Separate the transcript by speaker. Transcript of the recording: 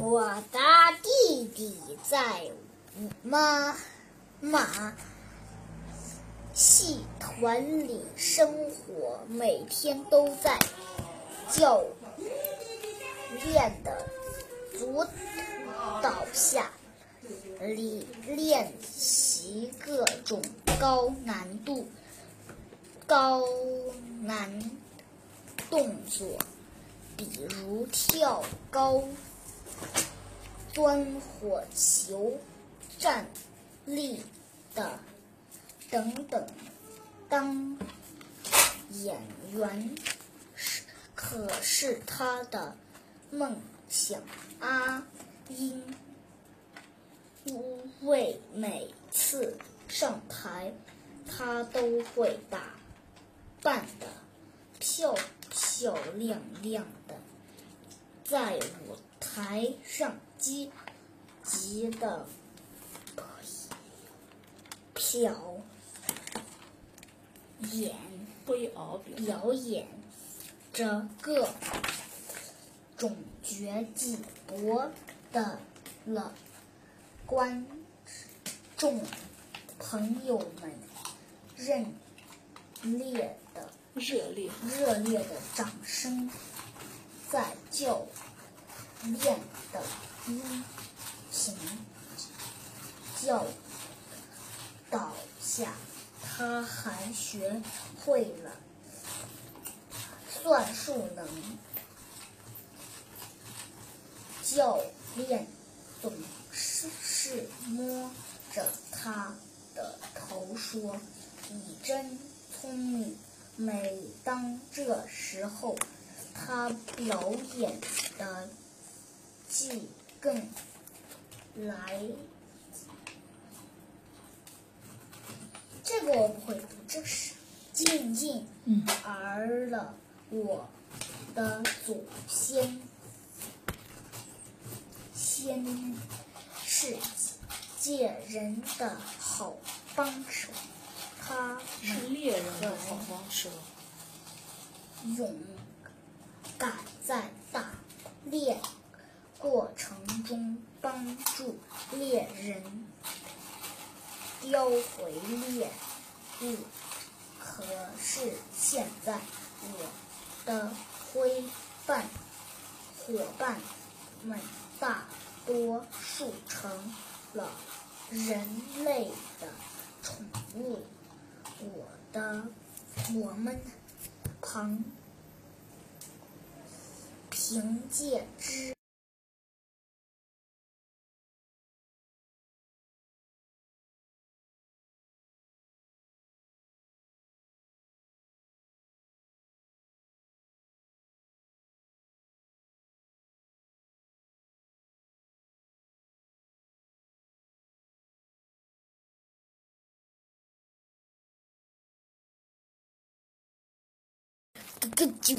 Speaker 1: 我的弟弟在妈妈戏团里生活，每天都在教练的主导下里练习各种高难度、高难动作，比如跳高。端火球、站立的等等，当演员是可是他的梦想。阿英为每次上台，他都会打扮的漂漂亮亮的，在舞台上。积极的表演，表演着各种绝技，博得了观众朋友们热烈的
Speaker 2: 热烈
Speaker 1: 热烈的掌声，在教练的。一行教导下，他还学会了算术能。教练总是是摸着他的头说：“你真聪明。”每当这时候，他表演的技。更来，这个我不会读，这是静静儿了，我的祖先先是借人的好帮手，他
Speaker 2: 是猎人的好帮手，
Speaker 1: 勇敢在打猎。过程中帮助猎人叼回猎物，可是现在我的灰伴伙伴们大多数成了人类的宠物，我的我们凭凭借之。个就。